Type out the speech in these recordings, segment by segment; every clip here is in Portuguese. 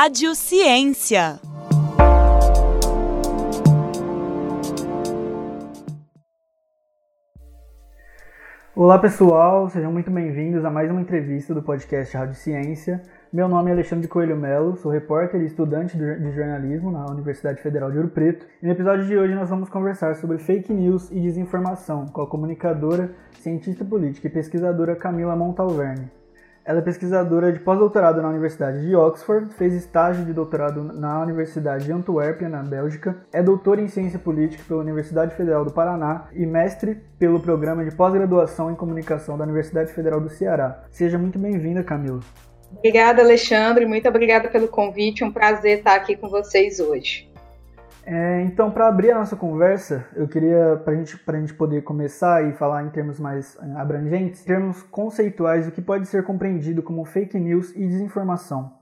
Rádio Ciência. Olá pessoal, sejam muito bem-vindos a mais uma entrevista do podcast Rádio Ciência. Meu nome é Alexandre Coelho Melo, sou repórter e estudante de jornalismo na Universidade Federal de Ouro Preto. E no episódio de hoje nós vamos conversar sobre fake news e desinformação com a comunicadora, cientista política e pesquisadora Camila Montalverne. Ela é pesquisadora de pós-doutorado na Universidade de Oxford, fez estágio de doutorado na Universidade de Antuérpia, na Bélgica, é doutora em ciência política pela Universidade Federal do Paraná e mestre pelo programa de pós-graduação em comunicação da Universidade Federal do Ceará. Seja muito bem-vinda, Camila. Obrigada, Alexandre. Muito obrigada pelo convite. Um prazer estar aqui com vocês hoje. É, então, para abrir a nossa conversa, eu queria, para gente, a gente poder começar e falar em termos mais é, abrangentes, termos conceituais, o que pode ser compreendido como fake news e desinformação.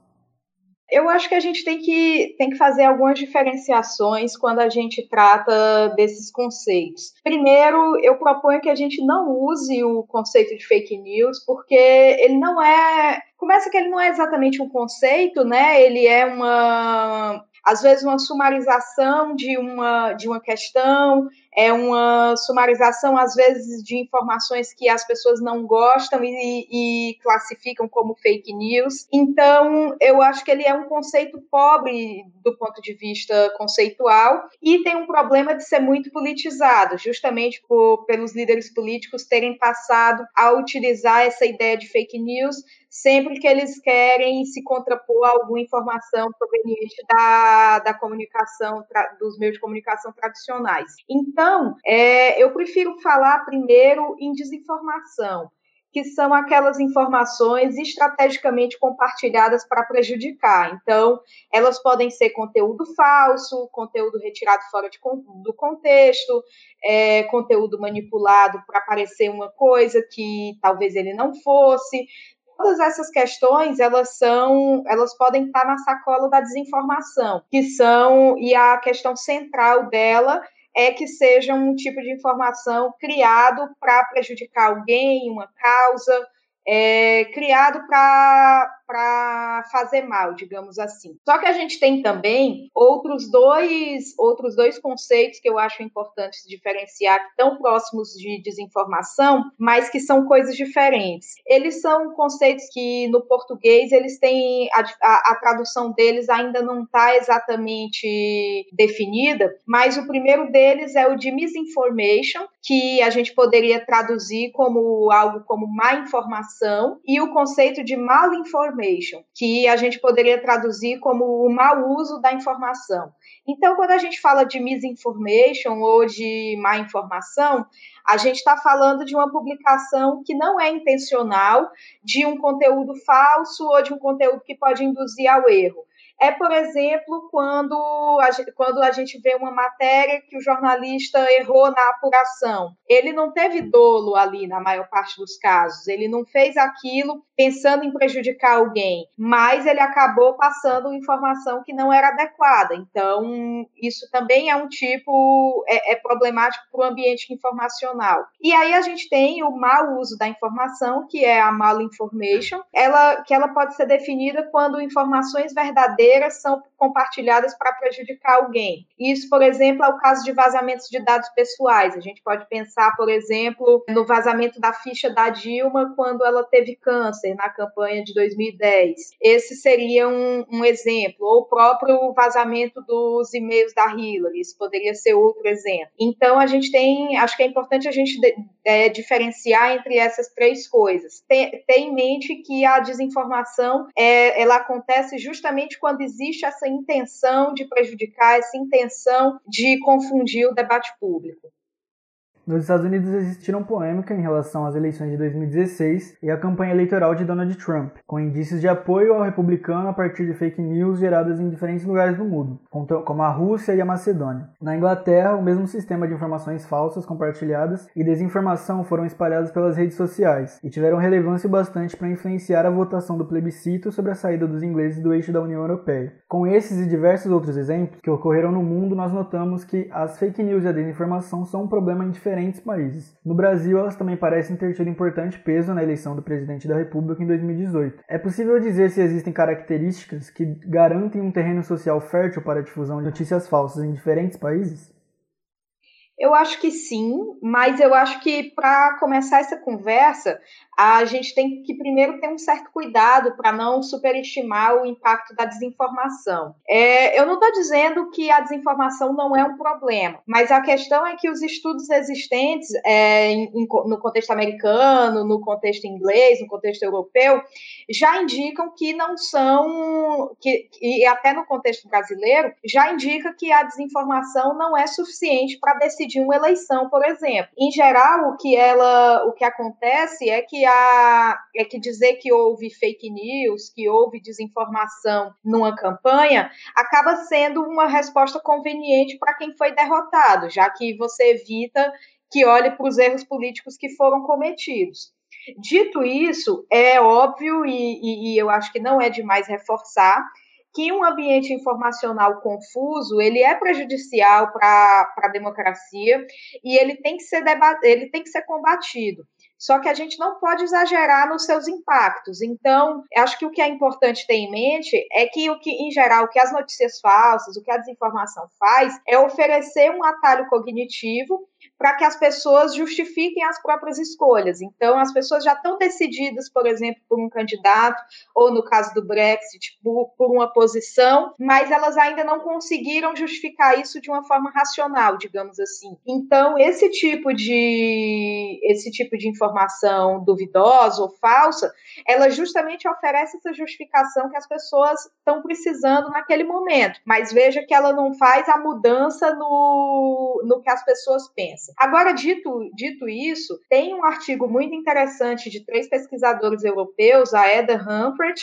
Eu acho que a gente tem que, tem que fazer algumas diferenciações quando a gente trata desses conceitos. Primeiro, eu proponho que a gente não use o conceito de fake news, porque ele não é. Começa que ele não é exatamente um conceito, né? Ele é uma às vezes uma sumarização de uma, de uma questão, é uma sumarização, às vezes, de informações que as pessoas não gostam e, e, classificam como fake news. Então, eu acho que ele é um conceito pobre do ponto de vista conceitual e tem um problema de ser muito politizado, justamente por, pelos líderes políticos terem passado a utilizar essa ideia de fake news sempre que eles querem se contrapor a alguma informação proveniente da, da comunicação, dos meios de comunicação tradicionais. Então, é, eu prefiro falar primeiro em desinformação que são aquelas informações estrategicamente compartilhadas para prejudicar. Então, elas podem ser conteúdo falso, conteúdo retirado fora de, do contexto, é, conteúdo manipulado para parecer uma coisa que talvez ele não fosse todas essas questões elas são elas podem estar na sacola da desinformação que são e a questão central dela é que seja um tipo de informação criado para prejudicar alguém uma causa é, criado para fazer mal, digamos assim. Só que a gente tem também outros dois, outros dois conceitos que eu acho importantes diferenciar, que estão próximos de desinformação, mas que são coisas diferentes. Eles são conceitos que no português eles têm a, a, a tradução deles ainda não está exatamente definida, mas o primeiro deles é o de misinformation, que a gente poderia traduzir como algo como má informação informação e o conceito de que a gente poderia traduzir como o mau uso da informação. Então, quando a gente fala de misinformation ou de má informação, a gente está falando de uma publicação que não é intencional, de um conteúdo falso ou de um conteúdo que pode induzir ao erro é, por exemplo, quando a, gente, quando a gente vê uma matéria que o jornalista errou na apuração. Ele não teve dolo ali na maior parte dos casos, ele não fez aquilo pensando em prejudicar alguém, mas ele acabou passando informação que não era adequada. Então, isso também é um tipo, é, é problemático para o ambiente informacional. E aí a gente tem o mau uso da informação, que é a malinformation, ela, que ela pode ser definida quando informações verdadeiras são compartilhadas para prejudicar alguém. Isso, por exemplo, é o caso de vazamentos de dados pessoais. A gente pode pensar, por exemplo, no vazamento da ficha da Dilma quando ela teve câncer na campanha de 2010. Esse seria um, um exemplo. Ou o próprio vazamento dos e-mails da Hillary. Isso poderia ser outro exemplo. Então, a gente tem, acho que é importante a gente é, diferenciar entre essas três coisas. Ter em mente que a desinformação é, ela acontece justamente quando existe essa intenção de prejudicar, essa intenção de confundir o debate público. Nos Estados Unidos existiram polêmica em relação às eleições de 2016 e à campanha eleitoral de Donald Trump, com indícios de apoio ao republicano a partir de fake news geradas em diferentes lugares do mundo, como a Rússia e a Macedônia. Na Inglaterra, o mesmo sistema de informações falsas compartilhadas e desinformação foram espalhadas pelas redes sociais e tiveram relevância bastante para influenciar a votação do plebiscito sobre a saída dos ingleses do eixo da União Europeia. Com esses e diversos outros exemplos que ocorreram no mundo, nós notamos que as fake news e a desinformação são um problema indiferente diferentes países. No Brasil, elas também parecem ter tido importante peso na eleição do presidente da República em 2018. É possível dizer se existem características que garantem um terreno social fértil para a difusão de notícias falsas em diferentes países? Eu acho que sim, mas eu acho que para começar essa conversa, a gente tem que primeiro ter um certo cuidado para não superestimar o impacto da desinformação. É, eu não estou dizendo que a desinformação não é um problema, mas a questão é que os estudos existentes é, em, no contexto americano, no contexto inglês, no contexto europeu, já indicam que não são, que, e até no contexto brasileiro, já indica que a desinformação não é suficiente para decidir uma eleição, por exemplo. Em geral, o que ela, o que acontece é que é que dizer que houve fake news, que houve desinformação numa campanha, acaba sendo uma resposta conveniente para quem foi derrotado, já que você evita que olhe para os erros políticos que foram cometidos. Dito isso, é óbvio e, e, e eu acho que não é demais reforçar que um ambiente informacional confuso ele é prejudicial para a democracia e ele tem que ser ele tem que ser combatido. Só que a gente não pode exagerar nos seus impactos. Então, acho que o que é importante ter em mente é que o que, em geral, o que as notícias falsas, o que a desinformação faz, é oferecer um atalho cognitivo para que as pessoas justifiquem as próprias escolhas. Então, as pessoas já estão decididas, por exemplo, por um candidato, ou no caso do Brexit, por, por uma posição, mas elas ainda não conseguiram justificar isso de uma forma racional, digamos assim. Então, esse tipo de esse tipo de informação duvidosa ou falsa, ela justamente oferece essa justificação que as pessoas estão precisando naquele momento. Mas veja que ela não faz a mudança no, no que as pessoas pensam. Agora, dito, dito isso, tem um artigo muito interessante de três pesquisadores europeus, a Eda Humphrey,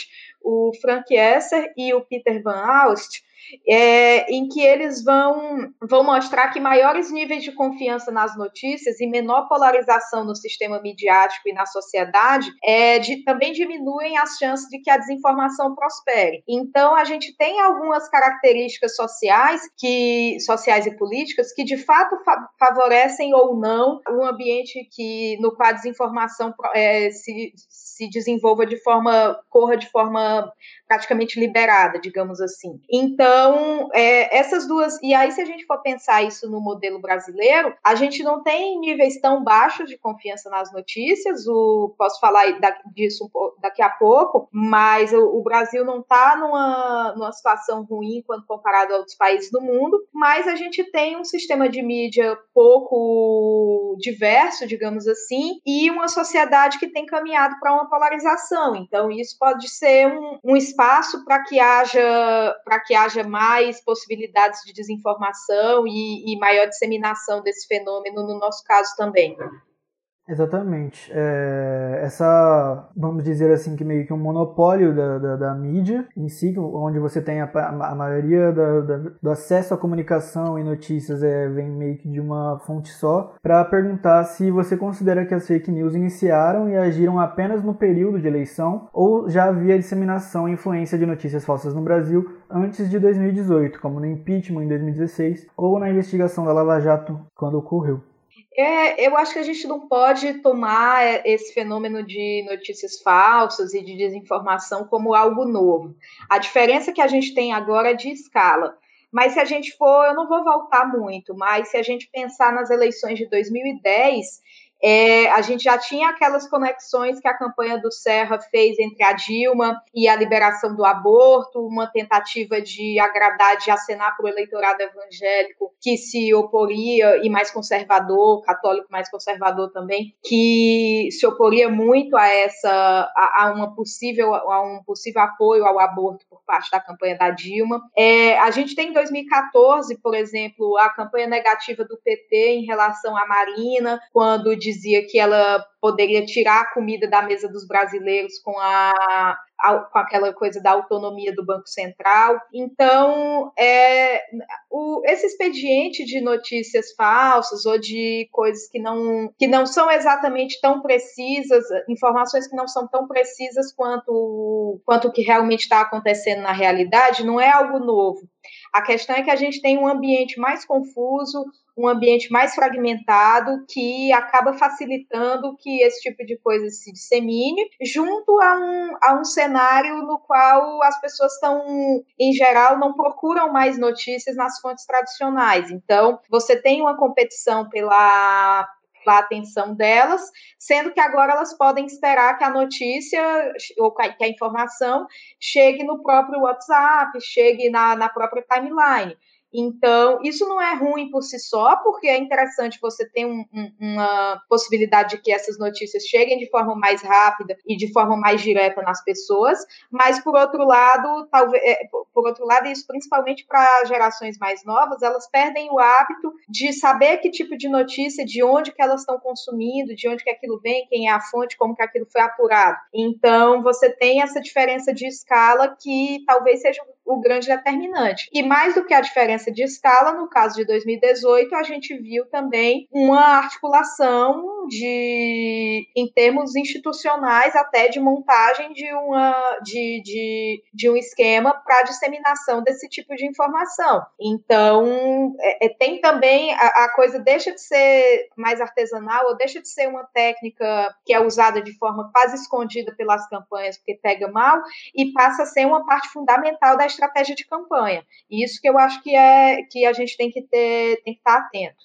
o Frank Esser e o Peter Van Aust, é, em que eles vão, vão mostrar que maiores níveis de confiança nas notícias e menor polarização no sistema midiático e na sociedade é, de, também diminuem as chances de que a desinformação prospere. Então, a gente tem algumas características sociais, que, sociais e políticas que de fato fa favorecem ou não um ambiente que, no qual a desinformação é, se, se desenvolva de forma, corra de forma praticamente liberada, digamos assim. Então, é, essas duas. E aí, se a gente for pensar isso no modelo brasileiro, a gente não tem níveis tão baixos de confiança nas notícias. O, posso falar disso daqui a pouco, mas o, o Brasil não está numa, numa situação ruim quando comparado a outros países do mundo, mas a gente tem um sistema de mídia pouco diverso, digamos assim, e uma sociedade que tem caminhado para uma polarização. Então, isso pode ser um, um espaço para que haja para que haja mais possibilidades de desinformação e, e maior disseminação desse fenômeno no nosso caso também. Exatamente. É, essa, vamos dizer assim, que meio que um monopólio da, da, da mídia em si, onde você tem a, a maioria da, da, do acesso à comunicação e notícias é, vem meio que de uma fonte só, para perguntar se você considera que as fake news iniciaram e agiram apenas no período de eleição ou já havia disseminação e influência de notícias falsas no Brasil antes de 2018, como no impeachment em 2016 ou na investigação da Lava Jato quando ocorreu. É, eu acho que a gente não pode tomar é, esse fenômeno de notícias falsas e de desinformação como algo novo. A diferença que a gente tem agora é de escala. Mas se a gente for, eu não vou voltar muito, mas se a gente pensar nas eleições de 2010, é, a gente já tinha aquelas conexões que a campanha do Serra fez entre a Dilma e a liberação do aborto, uma tentativa de agradar, de acenar para o eleitorado evangélico que se oporia, e mais conservador, católico mais conservador também, que se oporia muito a essa, a, a uma possível, a um possível apoio ao aborto por parte da campanha da Dilma. É, a gente tem em 2014, por exemplo, a campanha negativa do PT em relação à Marina, quando dizia que ela poderia tirar a comida da mesa dos brasileiros com a, a com aquela coisa da autonomia do Banco Central. Então, é, o, esse expediente de notícias falsas ou de coisas que não, que não são exatamente tão precisas, informações que não são tão precisas quanto, quanto o que realmente está acontecendo na realidade, não é algo novo. A questão é que a gente tem um ambiente mais confuso, um ambiente mais fragmentado que acaba facilitando que esse tipo de coisa se dissemine, junto a um, a um cenário no qual as pessoas estão, em geral, não procuram mais notícias nas fontes tradicionais. Então, você tem uma competição pela a atenção delas, sendo que agora elas podem esperar que a notícia ou que a informação chegue no próprio WhatsApp, chegue na, na própria timeline. Então, isso não é ruim por si só, porque é interessante você ter um, um, uma possibilidade de que essas notícias cheguem de forma mais rápida e de forma mais direta nas pessoas, mas por outro lado, talvez, é, por outro lado, isso principalmente para gerações mais novas, elas perdem o hábito de saber que tipo de notícia, de onde que elas estão consumindo, de onde que aquilo vem, quem é a fonte, como que aquilo foi apurado. Então, você tem essa diferença de escala que talvez seja o grande determinante. E mais do que a diferença de escala, no caso de 2018, a gente viu também uma articulação de, em termos institucionais, até de montagem de, uma, de, de, de um esquema para disseminação desse tipo de informação. Então, é, é, tem também a, a coisa deixa de ser mais artesanal ou deixa de ser uma técnica que é usada de forma quase escondida pelas campanhas porque pega mal e passa a ser uma parte fundamental da estratégia de campanha. E isso que eu acho que é que a gente tem que ter, tem que estar atento.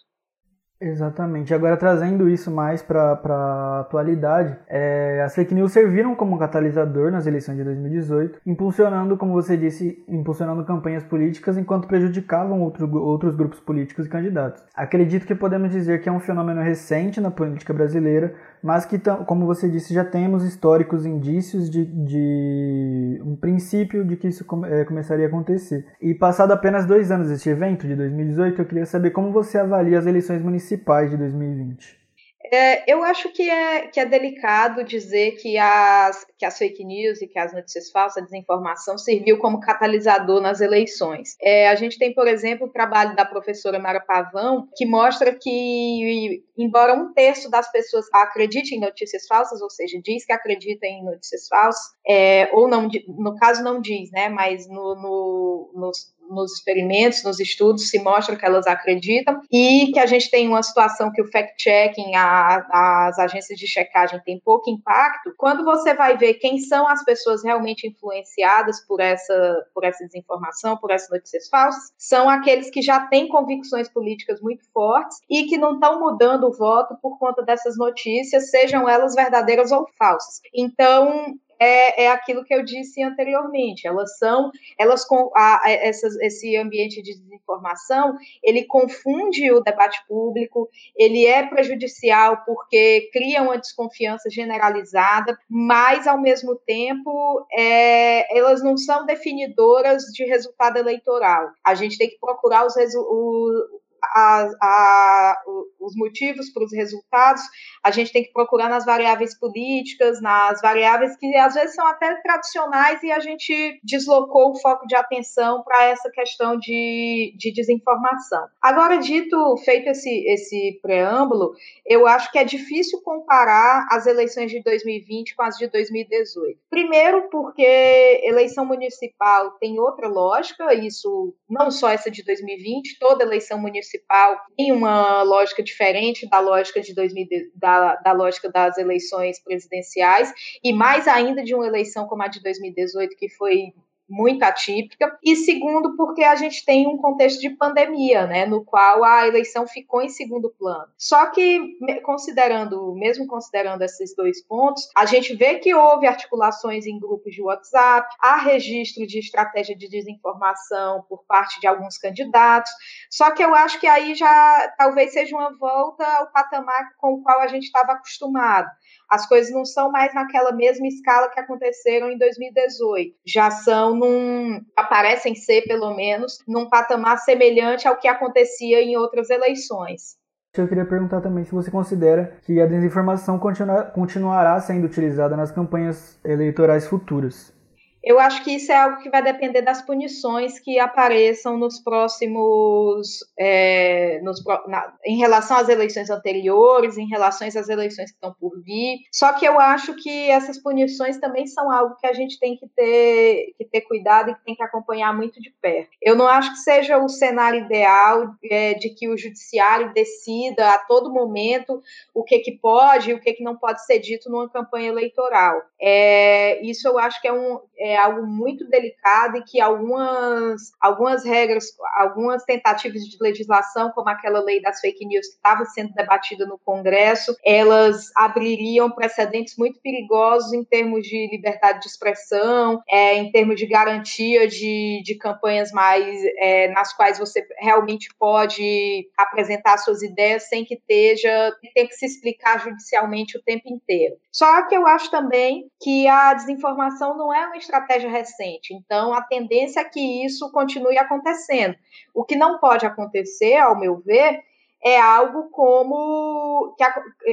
Exatamente. Agora, trazendo isso mais para a atualidade, é, as fake news serviram como catalisador nas eleições de 2018, impulsionando, como você disse, impulsionando campanhas políticas enquanto prejudicavam outro, outros grupos políticos e candidatos. Acredito que podemos dizer que é um fenômeno recente na política brasileira, mas que, como você disse, já temos históricos indícios de, de um princípio de que isso é, começaria a acontecer. E passado apenas dois anos deste evento, de 2018, eu queria saber como você avalia as eleições municipais de 2020. É, eu acho que é, que é delicado dizer que as, que as fake news e que as notícias falsas, a desinformação, serviu como catalisador nas eleições. É, a gente tem, por exemplo, o trabalho da professora Mara Pavão, que mostra que, embora um terço das pessoas acredite em notícias falsas, ou seja, diz que acredita em notícias falsas, é, ou não, no caso não diz, né, mas no, no, nos nos experimentos, nos estudos, se mostra que elas acreditam e que a gente tem uma situação que o fact-checking, as agências de checagem têm pouco impacto. Quando você vai ver quem são as pessoas realmente influenciadas por essa, por essa desinformação, por essas notícias falsas, são aqueles que já têm convicções políticas muito fortes e que não estão mudando o voto por conta dessas notícias, sejam elas verdadeiras ou falsas. Então, é, é aquilo que eu disse anteriormente. Elas são, elas com a, essas, esse ambiente de desinformação, ele confunde o debate público, ele é prejudicial porque cria uma desconfiança generalizada, mas ao mesmo tempo é, elas não são definidoras de resultado eleitoral. A gente tem que procurar os, o, a, a, os motivos para os resultados, a gente tem que procurar nas variáveis políticas, nas variáveis que às vezes são até tradicionais e a gente deslocou o foco de atenção para essa questão de, de desinformação. Agora, dito, feito esse, esse preâmbulo, eu acho que é difícil comparar as eleições de 2020 com as de 2018. Primeiro, porque eleição municipal tem outra lógica, isso não só essa de 2020, toda eleição municipal municipal tem uma lógica diferente da lógica de 2000, da, da lógica das eleições presidenciais e mais ainda de uma eleição como a de 2018 que foi muito atípica, e segundo, porque a gente tem um contexto de pandemia, né, no qual a eleição ficou em segundo plano. Só que, considerando, mesmo considerando esses dois pontos, a gente vê que houve articulações em grupos de WhatsApp, há registro de estratégia de desinformação por parte de alguns candidatos, só que eu acho que aí já talvez seja uma volta ao patamar com o qual a gente estava acostumado as coisas não são mais naquela mesma escala que aconteceram em 2018. Já são num. aparecem ser, pelo menos, num patamar semelhante ao que acontecia em outras eleições. Eu queria perguntar também se você considera que a desinformação continua, continuará sendo utilizada nas campanhas eleitorais futuras. Eu acho que isso é algo que vai depender das punições que apareçam nos próximos. É, nos, na, em relação às eleições anteriores, em relação às eleições que estão por vir. Só que eu acho que essas punições também são algo que a gente tem que ter, que ter cuidado e que tem que acompanhar muito de perto. Eu não acho que seja o cenário ideal é, de que o judiciário decida a todo momento o que, que pode e o que, que não pode ser dito numa campanha eleitoral. É, isso eu acho que é um. É, algo muito delicado e que algumas, algumas regras, algumas tentativas de legislação, como aquela lei das fake news que estava sendo debatida no Congresso, elas abririam precedentes muito perigosos em termos de liberdade de expressão, é, em termos de garantia de, de campanhas mais é, nas quais você realmente pode apresentar suas ideias sem que esteja ter que se explicar judicialmente o tempo inteiro. Só que eu acho também que a desinformação não é uma estratégia recente. Então, a tendência é que isso continue acontecendo. O que não pode acontecer, ao meu ver, é algo como que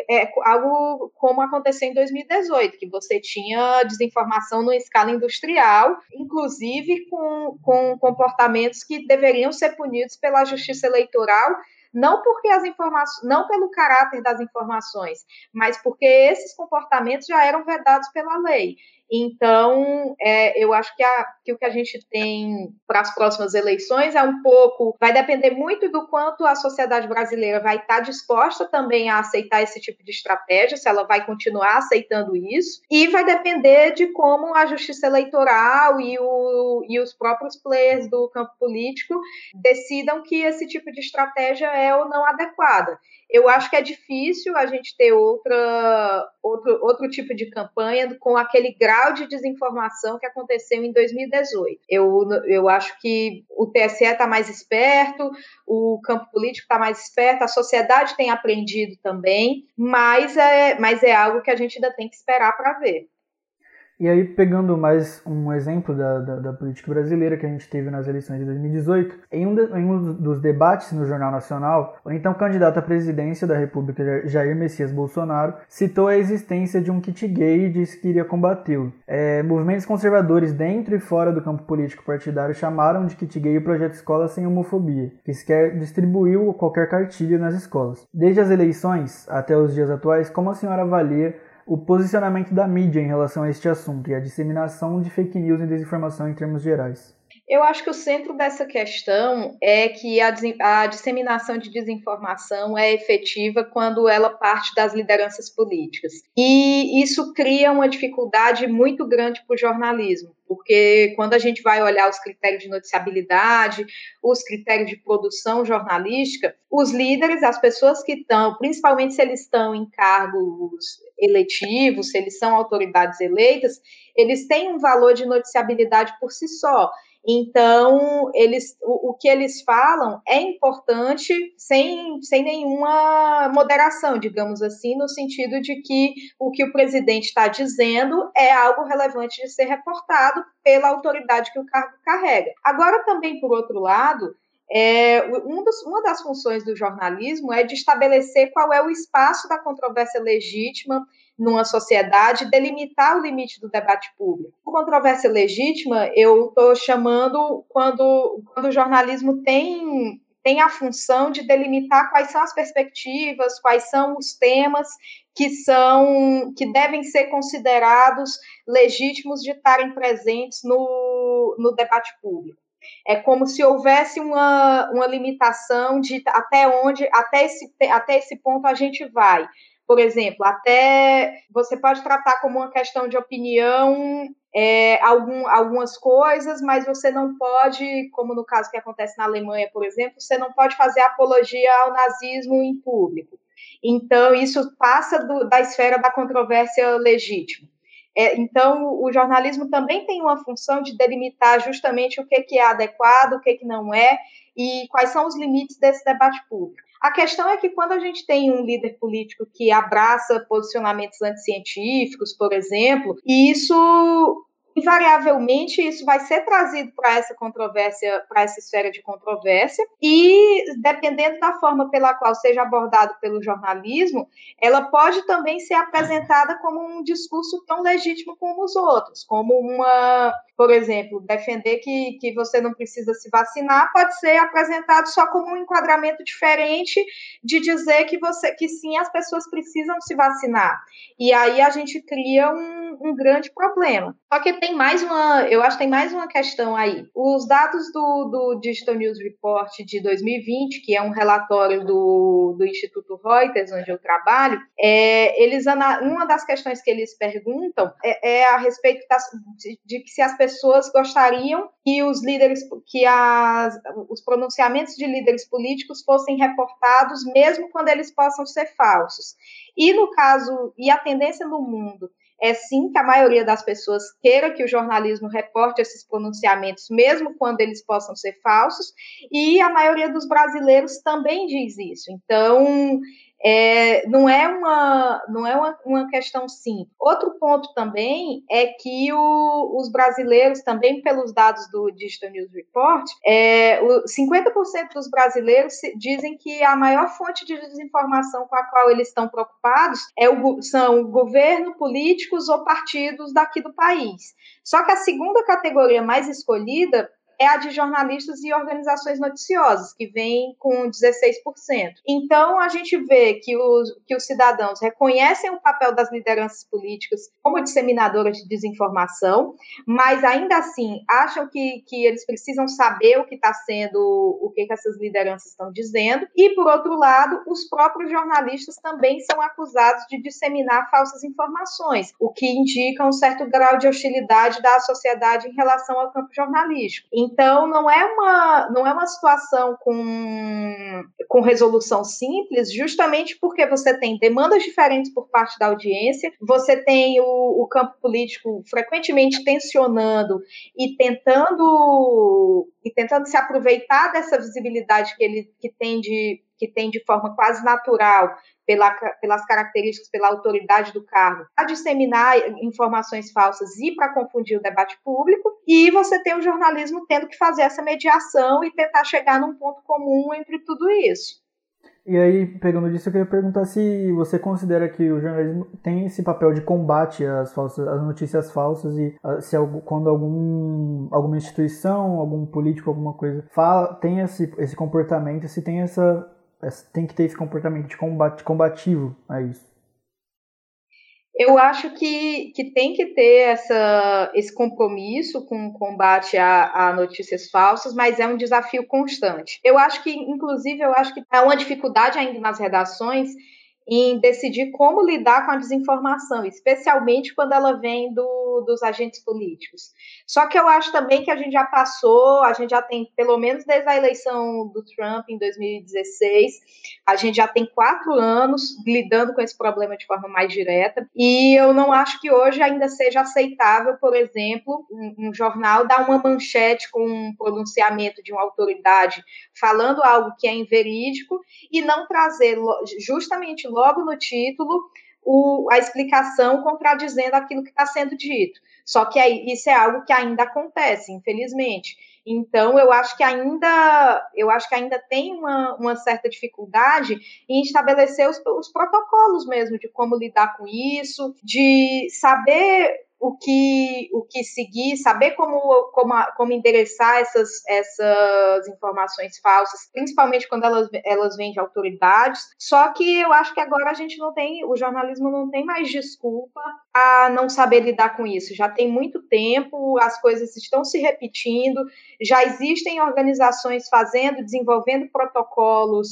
é algo como aconteceu em 2018, que você tinha desinformação numa escala industrial, inclusive com, com comportamentos que deveriam ser punidos pela justiça eleitoral não porque as informações, não pelo caráter das informações, mas porque esses comportamentos já eram vedados pela lei. Então, é, eu acho que, a, que, o que a gente tem para as próximas eleições é um pouco. Vai depender muito do quanto a sociedade brasileira vai estar disposta também a aceitar esse tipo de estratégia, se ela vai continuar aceitando isso, e vai depender de como a justiça eleitoral e, o, e os próprios players do campo político decidam que esse tipo de estratégia é ou não adequada. Eu acho que é difícil a gente ter outra, outro, outro tipo de campanha com aquele grau de desinformação que aconteceu em 2018. Eu, eu acho que o TSE está mais esperto, o campo político está mais esperto, a sociedade tem aprendido também, mas é, mas é algo que a gente ainda tem que esperar para ver. E aí, pegando mais um exemplo da, da, da, política brasileira que a gente teve nas eleições de 2018, em um, de, em um, dos debates no Jornal Nacional, o então candidato à presidência da República, Jair Messias Bolsonaro, citou a existência de um kit gay e disse que iria combatê-lo. É, movimentos conservadores dentro e fora do campo político partidário chamaram de kit gay o projeto Escola Sem Homofobia, que sequer distribuiu qualquer cartilha nas escolas. Desde as eleições até os dias atuais, como a senhora avalia o posicionamento da mídia em relação a este assunto e a disseminação de fake news e desinformação em termos gerais. Eu acho que o centro dessa questão é que a, a, disseminação de desinformação é efetiva quando ela parte das lideranças políticas. E isso cria uma dificuldade muito grande para o jornalismo, porque quando a gente vai olhar os critérios de noticiabilidade, os critérios de produção jornalística, os líderes, as pessoas que estão, principalmente se eles estão em cargos eletivos, se eles são autoridades eleitas, eles têm um valor de noticiabilidade por si só. Então, eles, o, o, que eles falam é importante sem, sem nenhuma moderação, digamos assim, no sentido de que o que o presidente está dizendo é algo relevante de ser reportado pela autoridade que o cargo carrega. Agora, também, por outro lado, é, um dos, uma das funções do jornalismo é de estabelecer qual é o espaço da controvérsia legítima numa sociedade, delimitar o limite do debate público. Controvérsia legítima, eu estou chamando quando, quando o jornalismo tem tem a função de delimitar quais são as perspectivas, quais são os temas que são que devem ser considerados legítimos de estarem presentes no, no debate público. É como se houvesse uma, uma limitação de até onde, até esse, até esse ponto a gente vai. Por exemplo, até você pode tratar como uma questão de opinião é, algum, algumas coisas, mas você não pode, como no caso que acontece na Alemanha, por exemplo, você não pode fazer apologia ao nazismo em público. Então, isso passa do, da esfera da controvérsia legítima. É, então, o jornalismo também tem uma função de delimitar justamente o que, que é adequado, o que, que não é, e quais são os limites desse debate público. A questão é que quando a gente tem um líder político que abraça posicionamentos anticientíficos, por exemplo, e isso invariavelmente isso vai ser trazido para essa controvérsia, para essa esfera de controvérsia, e dependendo da forma pela qual seja abordado pelo jornalismo, ela pode também ser apresentada como um discurso tão legítimo como os outros, como uma, por exemplo, defender que, que você não precisa se vacinar pode ser apresentado só como um enquadramento diferente de dizer que você que sim as pessoas precisam se vacinar. E aí a gente cria um, um grande problema. Só que tem mais uma, eu acho que tem mais uma questão aí. Os dados do, do Digital News Report de 2020, que é um relatório do, do Instituto Reuters, onde eu trabalho, é, eles uma das questões que eles perguntam é, é a respeito das, de, de que se as pessoas gostariam que os líderes, que as, os pronunciamentos de líderes políticos fossem reportados, mesmo quando eles possam ser falsos. E no caso, e a tendência no mundo é sim que a maioria das pessoas queira que o jornalismo reporte esses pronunciamentos, mesmo quando eles possam ser falsos, e a maioria dos brasileiros também diz isso. Então, é, não é, uma, não é uma, uma questão sim. Outro ponto também é que o, os brasileiros, também pelos dados do Digital News Report, é, o, 50% dos brasileiros dizem que a maior fonte de desinformação com a qual eles estão preocupados é o, são o governo, políticos ou partidos daqui do país. Só que a segunda categoria mais escolhida é a de jornalistas e organizações noticiosas, que vem com 16%. Então, a gente vê que os, que os cidadãos reconhecem o papel das lideranças políticas como disseminadoras de desinformação, mas ainda assim acham que, que eles precisam saber o que está sendo, o que, que essas lideranças estão dizendo, e, por outro lado, os próprios jornalistas também são acusados de disseminar falsas informações, o que indica um certo grau de hostilidade da sociedade em relação ao campo jornalístico. Então, não é uma, não é uma situação com, com resolução simples, justamente porque você tem demandas diferentes por parte da audiência, você tem o, o campo político frequentemente tensionando e tentando e tentando se aproveitar dessa visibilidade que ele que tem de que tem de forma quase natural pela, pelas características, pela autoridade do cargo, a disseminar informações falsas e para confundir o debate público, e você tem o jornalismo tendo que fazer essa mediação e tentar chegar num ponto comum entre tudo isso. E aí, pegando disso, eu queria perguntar se você considera que o jornalismo tem esse papel de combate às, falsas, às notícias falsas e ah, se quando algum, alguma instituição, algum político, alguma coisa fala, tem esse, esse comportamento, se tem essa tem que ter esse comportamento de combate, combativo a isso. Eu acho que, que tem que ter essa, esse compromisso com o combate a, a, notícias falsas, mas é um desafio constante. Eu acho que, inclusive, eu acho que há uma dificuldade ainda nas redações em decidir como lidar com a desinformação, especialmente quando ela vem do, dos agentes políticos. Só que eu acho também que a gente já passou, a gente já tem, pelo menos desde a eleição do Trump em 2016, a gente já tem quatro anos lidando com esse problema de forma mais direta, e eu não acho que hoje ainda seja aceitável, por exemplo, um, um jornal dar uma manchete com um pronunciamento de uma autoridade falando algo que é inverídico e não trazer justamente logo no título o, a explicação contradizendo aquilo que está sendo dito. Só que aí, isso é algo que ainda acontece, infelizmente. Então, eu acho que ainda, eu acho que ainda tem uma, uma certa dificuldade em estabelecer os, os protocolos mesmo de como lidar com isso, de saber o que, o que seguir, saber como, como, como endereçar essas, essas informações falsas, principalmente quando elas, elas vêm de autoridades. Só que eu acho que agora a gente não tem, o jornalismo não tem mais desculpa a não saber lidar com isso. Já tem muito tempo, as coisas estão se repetindo, já existem organizações fazendo, desenvolvendo protocolos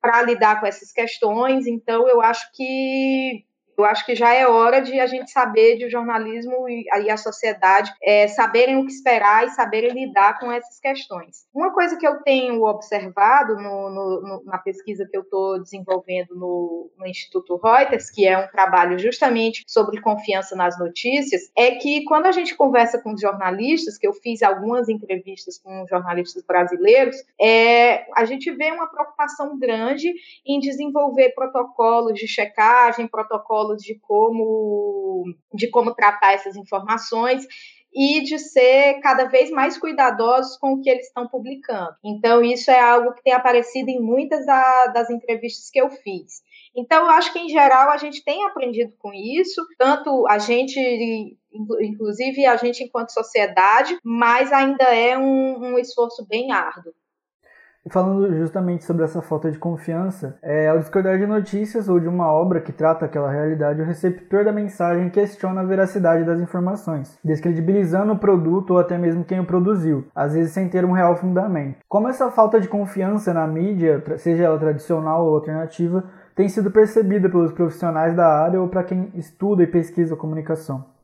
para lidar com essas questões, então eu acho que eu acho que já é hora de a gente saber de jornalismo e, e a sociedade é, saberem o que esperar e saberem lidar com essas questões. Uma coisa que eu tenho observado no, no, no, na pesquisa que eu estou desenvolvendo no, Instituto Reuters, que é um trabalho justamente sobre confiança nas notícias, é que quando a gente conversa com jornalistas, que eu fiz algumas entrevistas com jornalistas brasileiros, é, a gente vê uma preocupação grande em desenvolver protocolos de checagem, protocolos protocolos de como, de como tratar essas informações. e de ser cada vez mais cuidadosos com o que eles estão publicando. Então, isso é algo que tem aparecido em muitas da, das entrevistas que eu fiz. Então, eu acho que, em geral, a gente tem aprendido com isso, tanto a gente inclusive a gente enquanto sociedade, mas ainda é um, um esforço bem árduo. Falando justamente sobre essa falta de confiança, é, ao discordar de notícias ou de uma obra que trata aquela realidade, o receptor da mensagem questiona a veracidade das informações, descredibilizando o produto ou até mesmo quem o produziu, às vezes sem ter um real fundamento. Como essa falta de confiança na mídia, seja ela tradicional ou alternativa, tem sido percebida pelos profissionais da área ou para quem estuda e pesquisa comunicação?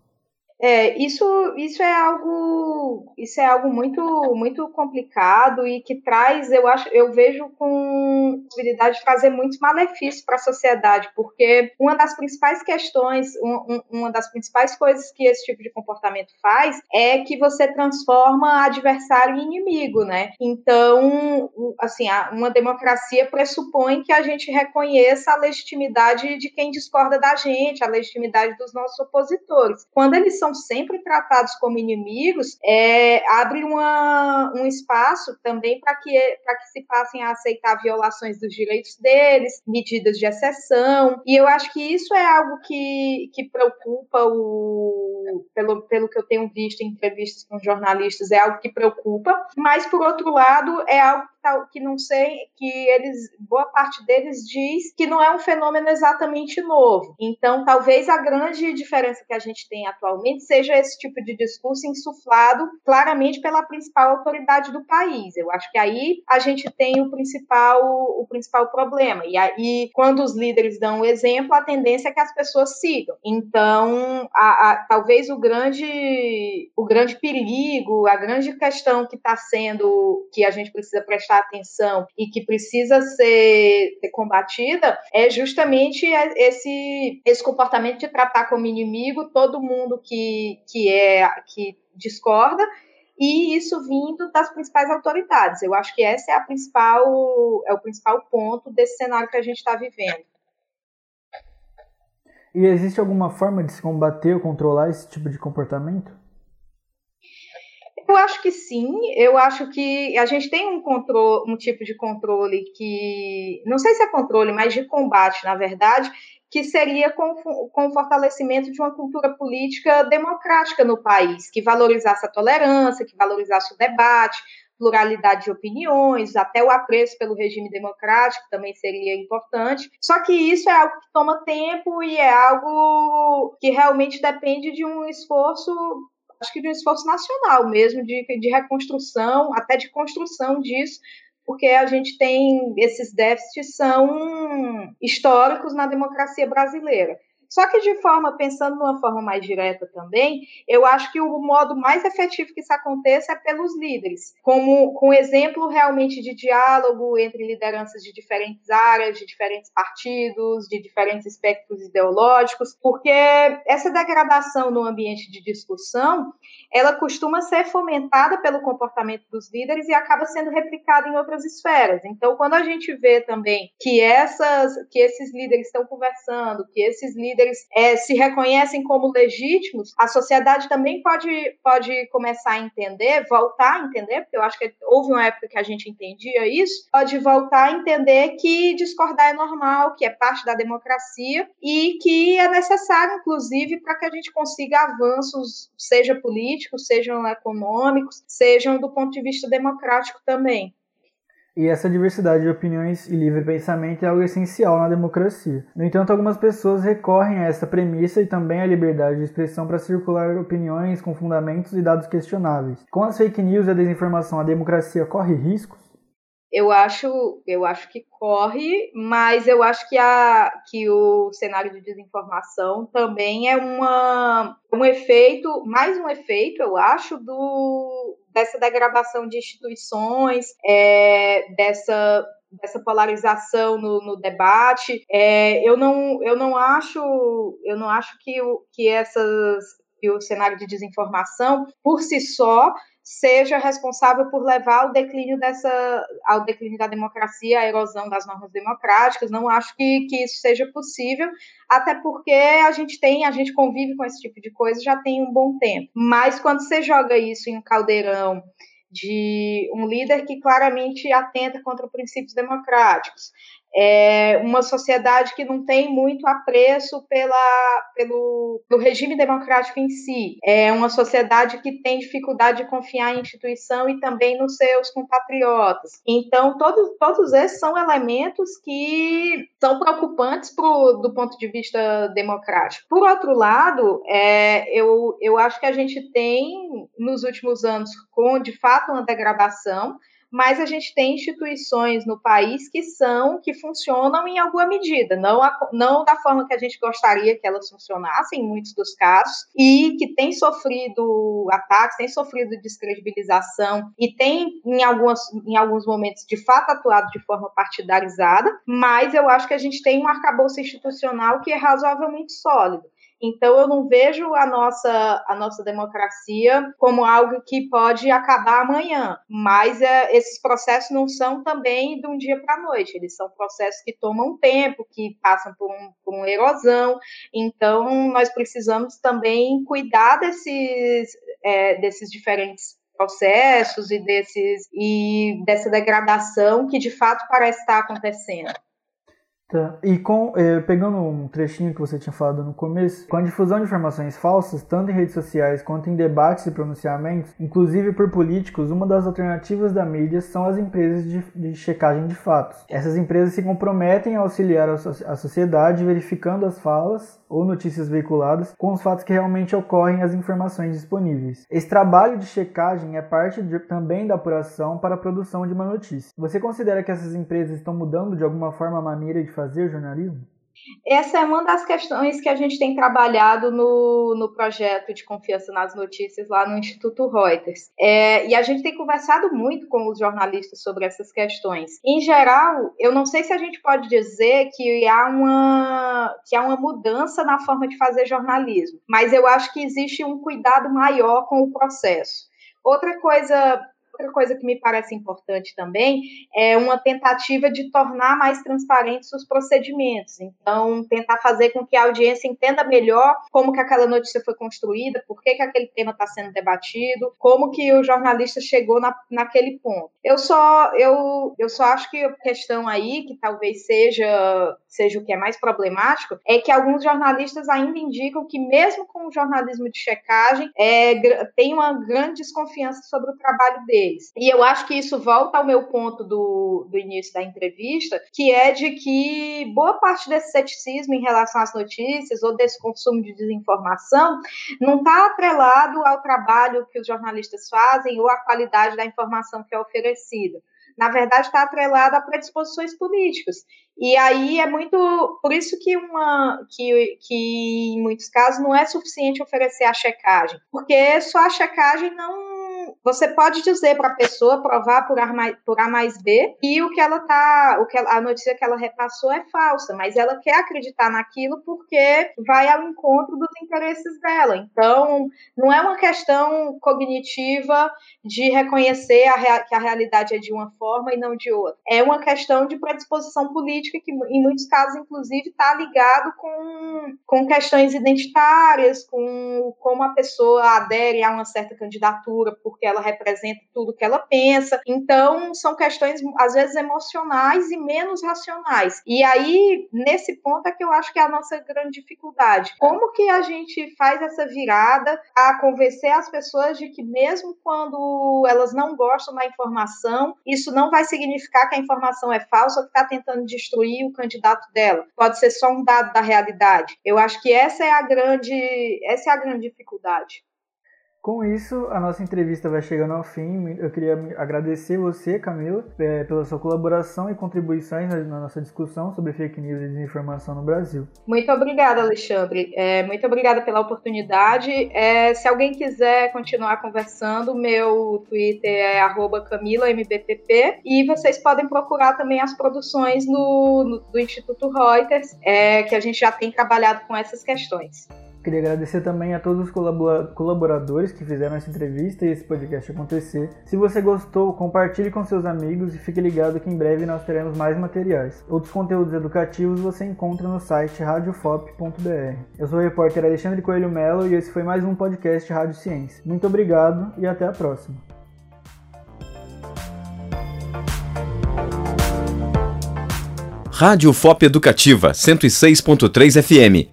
É, isso, isso é algo, isso é algo muito, muito complicado e que traz, eu acho, eu vejo com possibilidade de trazer muitos malefícios para a sociedade, porque uma das principais questões, um, uma das principais coisas que esse tipo de comportamento faz é que você transforma adversário em inimigo, né? Então, assim, uma democracia pressupõe que a gente reconheça a legitimidade de quem discorda da gente, a legitimidade dos nossos opositores. Quando eles são sempre tratados como inimigos, é, abre uma, um espaço também para que, que se passem a aceitar violações dos direitos deles, medidas de exceção, e eu acho que isso é algo que, que preocupa o. Pelo, pelo que eu tenho visto em entrevistas com jornalistas, é algo que preocupa, mas por outro lado, é algo que não sei, que eles, boa parte deles diz que não é um fenômeno exatamente novo. Então, talvez a grande diferença que a gente tem atualmente seja esse tipo de discurso insuflado claramente pela principal autoridade do país. Eu acho que aí a gente tem o principal, o principal problema. E aí, quando os líderes dão o exemplo, a tendência é que as pessoas sigam. Então, a, a, talvez o grande, o grande perigo, a grande questão que está sendo, que a gente precisa prestar atenção e que precisa ser, ser combatida, é justamente esse, esse comportamento de tratar como inimigo todo mundo que, que é que discorda e isso vindo das principais autoridades. Eu acho que essa é a principal é o principal ponto desse cenário que a gente está vivendo. E existe alguma forma de se combater ou controlar esse tipo de comportamento? Eu acho que sim. Eu acho que a gente tem um controle, um tipo de controle que não sei se é controle, mas de combate, na verdade, que seria com, com o fortalecimento de uma cultura política democrática no país, que valorizasse a tolerância, que valorizasse o debate, pluralidade de opiniões, até o apreço pelo regime democrático também seria importante. Só que isso é algo que toma tempo e é algo que realmente depende de um esforço acho que de um esforço nacional mesmo, de, de reconstrução, até de construção disso, porque a gente tem esses déficits são históricos na democracia brasileira. Só que de forma, pensando de uma forma mais direta também, eu acho que o modo mais efetivo que isso aconteça é pelos líderes, como com exemplo realmente de diálogo entre lideranças de diferentes áreas, de diferentes partidos, de diferentes espectros ideológicos, porque essa degradação no ambiente de discussão, ela costuma ser fomentada pelo comportamento dos líderes e acaba sendo replicada em outras esferas. Então, quando a gente vê também que essas que esses líderes estão conversando, que esses líderes líderes é, se reconhecem como legítimos, a sociedade também pode, pode começar a entender, voltar a entender, porque eu acho que houve uma época que a gente entendia isso, pode voltar a entender que discordar é normal, que é parte da democracia e que é necessário, inclusive, para que a gente consiga avanços, seja políticos, sejam econômicos, sejam do ponto de vista democrático também. E essa diversidade de opiniões e livre pensamento é algo essencial na democracia. No entanto, algumas pessoas recorrem a essa premissa e também à liberdade de expressão para circular opiniões com fundamentos e dados questionáveis. Com as fake news e a desinformação, a democracia corre riscos? Eu acho, eu acho que corre, mas eu acho que, a, que o cenário de desinformação também é uma, um efeito, mais um efeito, eu acho, do, dessa degradação de instituições, é, dessa dessa polarização no, no debate. É, eu não eu não acho eu não acho que, o, que essas que o cenário de desinformação por si só seja responsável por levar ao declínio dessa, ao declínio da democracia, à erosão das normas democráticas. Não acho que, que isso seja possível, até porque a gente tem, a gente convive com esse tipo de coisa já tem um bom tempo. Mas quando você joga isso em um caldeirão de um líder que claramente atenta contra princípios democráticos, é uma sociedade que não tem muito apreço pela, pelo, pelo, regime democrático em si. É uma sociedade que tem dificuldade de confiar em instituição e também nos seus compatriotas. Então, todos, todos esses são elementos que são preocupantes pro, do ponto de vista democrático. Por outro lado, é, eu, eu acho que a gente tem, nos últimos anos, com de fato uma degradação mas a gente tem instituições no país que são, que funcionam em alguma medida, não, a, não da forma que a gente gostaria que elas funcionassem, em muitos dos casos, e que tem sofrido ataques, tem sofrido descredibilização e tem, em, algumas, em alguns momentos, de fato atuado de forma partidarizada, mas eu acho que a gente tem um arcabouço institucional que é razoavelmente sólido. Então eu não vejo a nossa, a nossa democracia como algo que pode acabar amanhã. Mas é, esses processos não são também de um dia para a noite. Eles são processos que tomam tempo, que passam por, um, por uma erosão. Então nós precisamos também cuidar desses, é, desses diferentes processos e desses e dessa degradação que de fato parece estar acontecendo. Tá. E com, eh, pegando um trechinho que você tinha falado no começo, com a difusão de informações falsas, tanto em redes sociais quanto em debates e pronunciamentos, inclusive por políticos, uma das alternativas da mídia são as empresas de, de checagem de fatos. Essas empresas se comprometem a auxiliar a, a sociedade verificando as falas ou notícias veiculadas com os fatos que realmente ocorrem as informações disponíveis. Esse trabalho de checagem é parte de, também da apuração para a produção de uma notícia. Você considera que essas empresas estão mudando de alguma forma a maneira de fazer jornalismo? Essa é uma das questões que a gente tem trabalhado no, no projeto de confiança nas notícias lá no Instituto Reuters. É, e a gente tem conversado muito com os jornalistas sobre essas questões. Em geral, eu não sei se a gente pode dizer que há uma, que há uma mudança na forma de fazer jornalismo, mas eu acho que existe um cuidado maior com o processo. Outra coisa Outra coisa que me parece importante também é uma tentativa de tornar mais transparentes os procedimentos. Então, tentar fazer com que a audiência entenda melhor como que aquela notícia foi construída, por que, que aquele tema está sendo debatido, como que o jornalista chegou na, naquele ponto. Eu só, eu, eu só acho que a questão aí, que talvez seja, seja o que é mais problemático, é que alguns jornalistas ainda indicam que mesmo com o jornalismo de checagem, é, tem uma grande desconfiança sobre o trabalho dele deles. E eu acho que isso volta ao meu ponto do, do início da entrevista, que é de que boa parte desse ceticismo em relação às notícias ou desse consumo de desinformação não está atrelado ao trabalho que os jornalistas fazem ou à qualidade da informação que é oferecida na verdade está atrelada a predisposições políticas. E aí é muito por isso que uma que, que em muitos casos não é suficiente oferecer a checagem, porque só a checagem não você pode dizer para a pessoa provar por A, mais, por a mais B e o que ela tá, o que ela, a notícia que ela repassou é falsa, mas ela quer acreditar naquilo porque vai ao encontro dos interesses dela. Então, não é uma questão cognitiva de reconhecer a, que a realidade é de uma forma e não de outra. É uma questão de predisposição política que, em muitos casos, inclusive, está ligado com, com questões identitárias, com como a pessoa adere a uma certa candidatura por porque ela representa tudo que ela pensa. Então, são questões, às vezes, emocionais e menos racionais. E aí, nesse ponto é que eu acho que é a nossa grande dificuldade. Como que a gente faz essa virada a convencer as pessoas de que, mesmo quando elas não gostam da informação, isso não vai significar que a informação é falsa ou que está tentando destruir o candidato dela. Pode ser só um dado da realidade. Eu acho que essa é a grande, essa é a grande dificuldade. Com isso, a nossa entrevista vai chegando ao fim. Eu queria agradecer você, Camila, é, pela sua colaboração e contribuições na nossa discussão sobre fake news e desinformação no Brasil. Muito obrigada, Alexandre. É, muito obrigada pela oportunidade. É, se alguém quiser continuar conversando, meu Twitter é CamilaMBPP e vocês podem procurar também as produções no, no do Instituto Reuters, é, que a gente já tem trabalhado com essas questões. Queria agradecer também a todos os colaboradores que fizeram essa entrevista e esse podcast acontecer. Se você gostou, compartilhe com seus amigos e fique ligado que em breve nós teremos mais materiais. Outros conteúdos educativos você encontra no site radiofop.br. Eu sou o repórter Alexandre Coelho Melo e esse foi mais um podcast Rádio Ciência. Muito obrigado e até a próxima. Rádio FOP Educativa 106.3 FM